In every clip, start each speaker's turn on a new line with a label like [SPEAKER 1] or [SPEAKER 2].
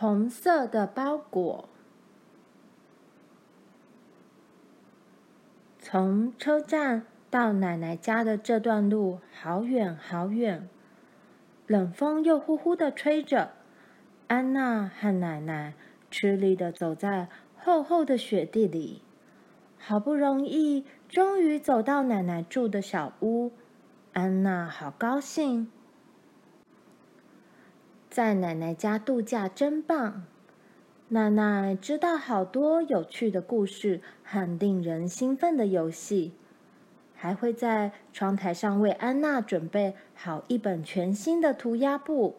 [SPEAKER 1] 红色的包裹。从车站到奶奶家的这段路好远好远，冷风又呼呼的吹着。安娜和奶奶吃力的走在厚厚的雪地里，好不容易，终于走到奶奶住的小屋。安娜好高兴。在奶奶家度假真棒！奶奶知道好多有趣的故事和令人兴奋的游戏，还会在窗台上为安娜准备好一本全新的涂鸦簿。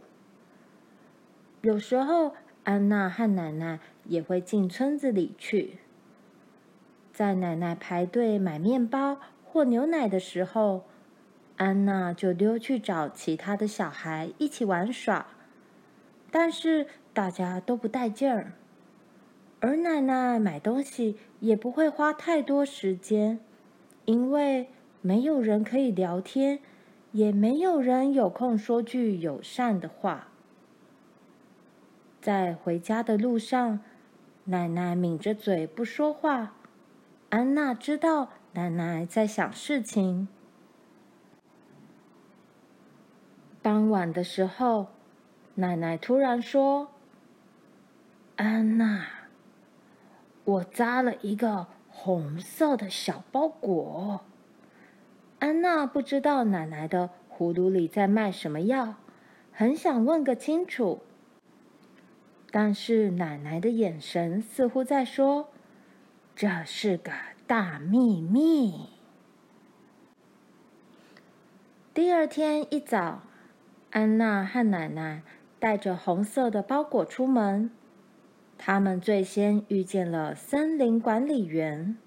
[SPEAKER 1] 有时候，安娜和奶奶也会进村子里去。在奶奶排队买面包或牛奶的时候，安娜就溜去找其他的小孩一起玩耍。但是大家都不带劲儿，而奶奶买东西也不会花太多时间，因为没有人可以聊天，也没有人有空说句友善的话。在回家的路上，奶奶抿着嘴不说话。安娜知道奶奶在想事情。傍晚的时候，奶奶突然说：“安娜，我扎了一个红色的小包裹。”安娜不知道奶奶的葫芦里在卖什么药，很想问个清楚。但是奶奶的眼神似乎在说：“这是个大秘密。”第二天一早，安娜和奶奶。带着红色的包裹出门，他们最先遇见了森林管理员。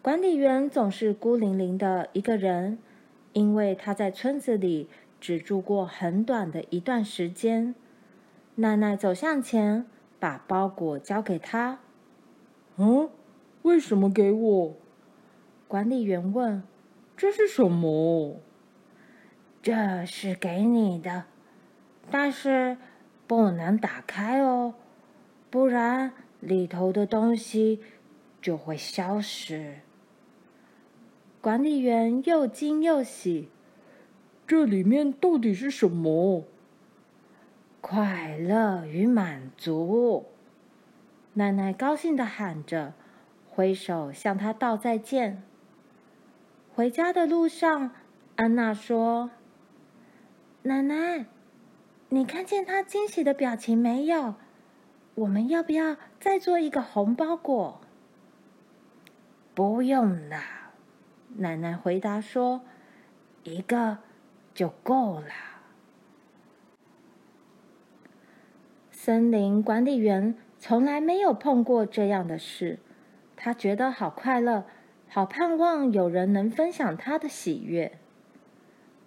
[SPEAKER 1] 管理员总是孤零零的一个人，因为他在村子里只住过很短的一段时间。奶奶走向前，把包裹交给他。“嗯，为什么给我？”管理员问。“这是什么？”“这是给你的。”但是不能打开哦，不然里头的东西就会消失。管理员又惊又喜：“这里面到底是什么？”快乐与满足。奶奶高兴地喊着，挥手向他道再见。回家的路上，安娜说：“奶奶。”你看见他惊喜的表情没有？我们要不要再做一个红包裹？不用了，奶奶回答说：“一个就够了。”森林管理员从来没有碰过这样的事，他觉得好快乐，好盼望有人能分享他的喜悦。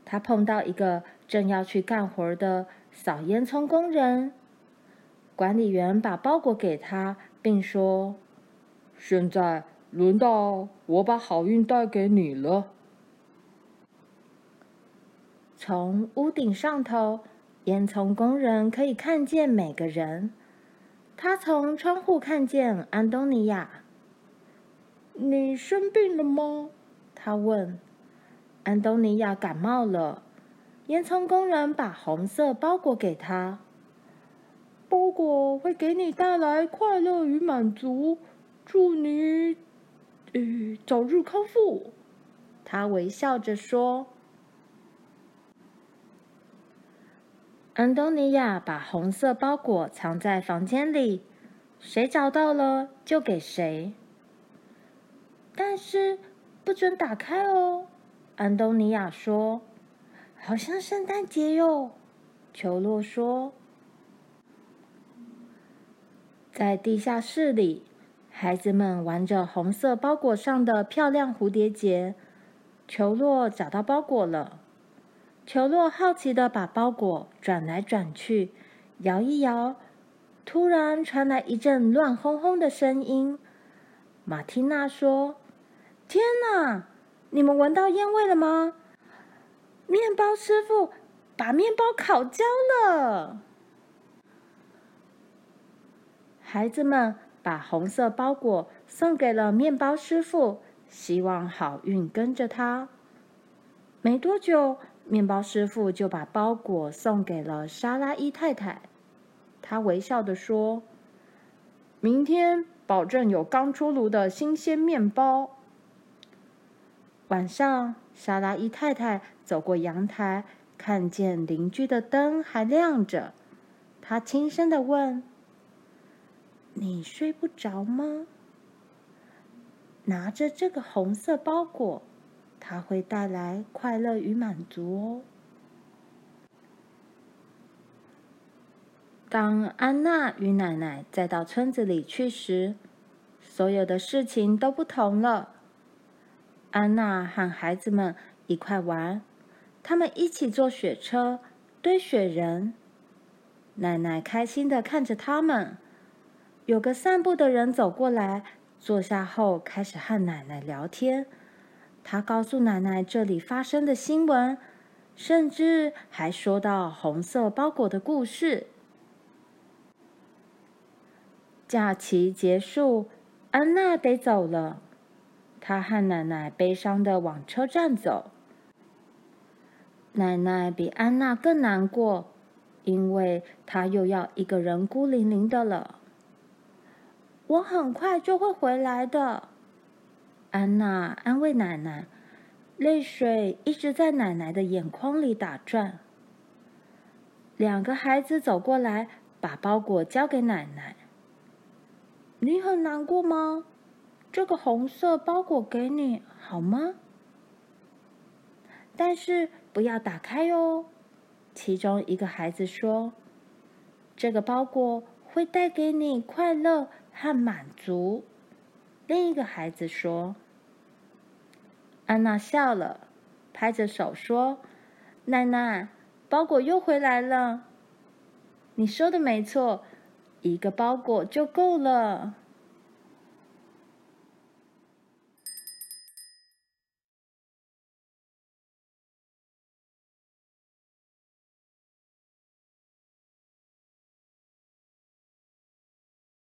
[SPEAKER 1] 他碰到一个正要去干活的。扫烟囱工人，管理员把包裹给他，并说：“现在轮到我把好运带给你了。”从屋顶上头，烟囱工人可以看见每个人。他从窗户看见安东尼亚。“你生病了吗？”他问。安东尼亚感冒了。烟囱工人把红色包裹给他，包裹会给你带来快乐与满足，祝你，呃，早日康复。他微笑着说。安东尼亚把红色包裹藏在房间里，谁找到了就给谁。但是不准打开哦，安东尼亚说。好像圣诞节哟，裘洛说。在地下室里，孩子们玩着红色包裹上的漂亮蝴蝶结。裘洛找到包裹了，裘洛好奇的把包裹转来转去，摇一摇，突然传来一阵乱哄哄的声音。马蒂娜说：“天哪，你们闻到烟味了吗？”面包师傅把面包烤焦了。孩子们把红色包裹送给了面包师傅，希望好运跟着他。没多久，面包师傅就把包裹送给了莎拉伊太太。他微笑地说：“明天保证有刚出炉的新鲜面包。”晚上，莎拉姨太太走过阳台，看见邻居的灯还亮着，她轻声的问：“你睡不着吗？”拿着这个红色包裹。它会带来快乐与满足哦。当安娜与奶奶再到村子里去时，所有的事情都不同了。安娜和孩子们一块玩，他们一起坐雪车、堆雪人。奶奶开心地看着他们。有个散步的人走过来，坐下后开始和奶奶聊天。他告诉奶奶这里发生的新闻，甚至还说到红色包裹的故事。假期结束，安娜得走了。他和奶奶悲伤地往车站走。奶奶比安娜更难过，因为她又要一个人孤零零的了。我很快就会回来的。安娜安慰奶奶，泪水一直在奶奶的眼眶里打转。两个孩子走过来，把包裹交给奶奶。你很难过吗？这个红色包裹给你，好吗？但是不要打开哦。其中一个孩子说：“这个包裹会带给你快乐和满足。”另一个孩子说：“安娜笑了，拍着手说：‘奶奶，包裹又回来了。’你说的没错，一个包裹就够了。”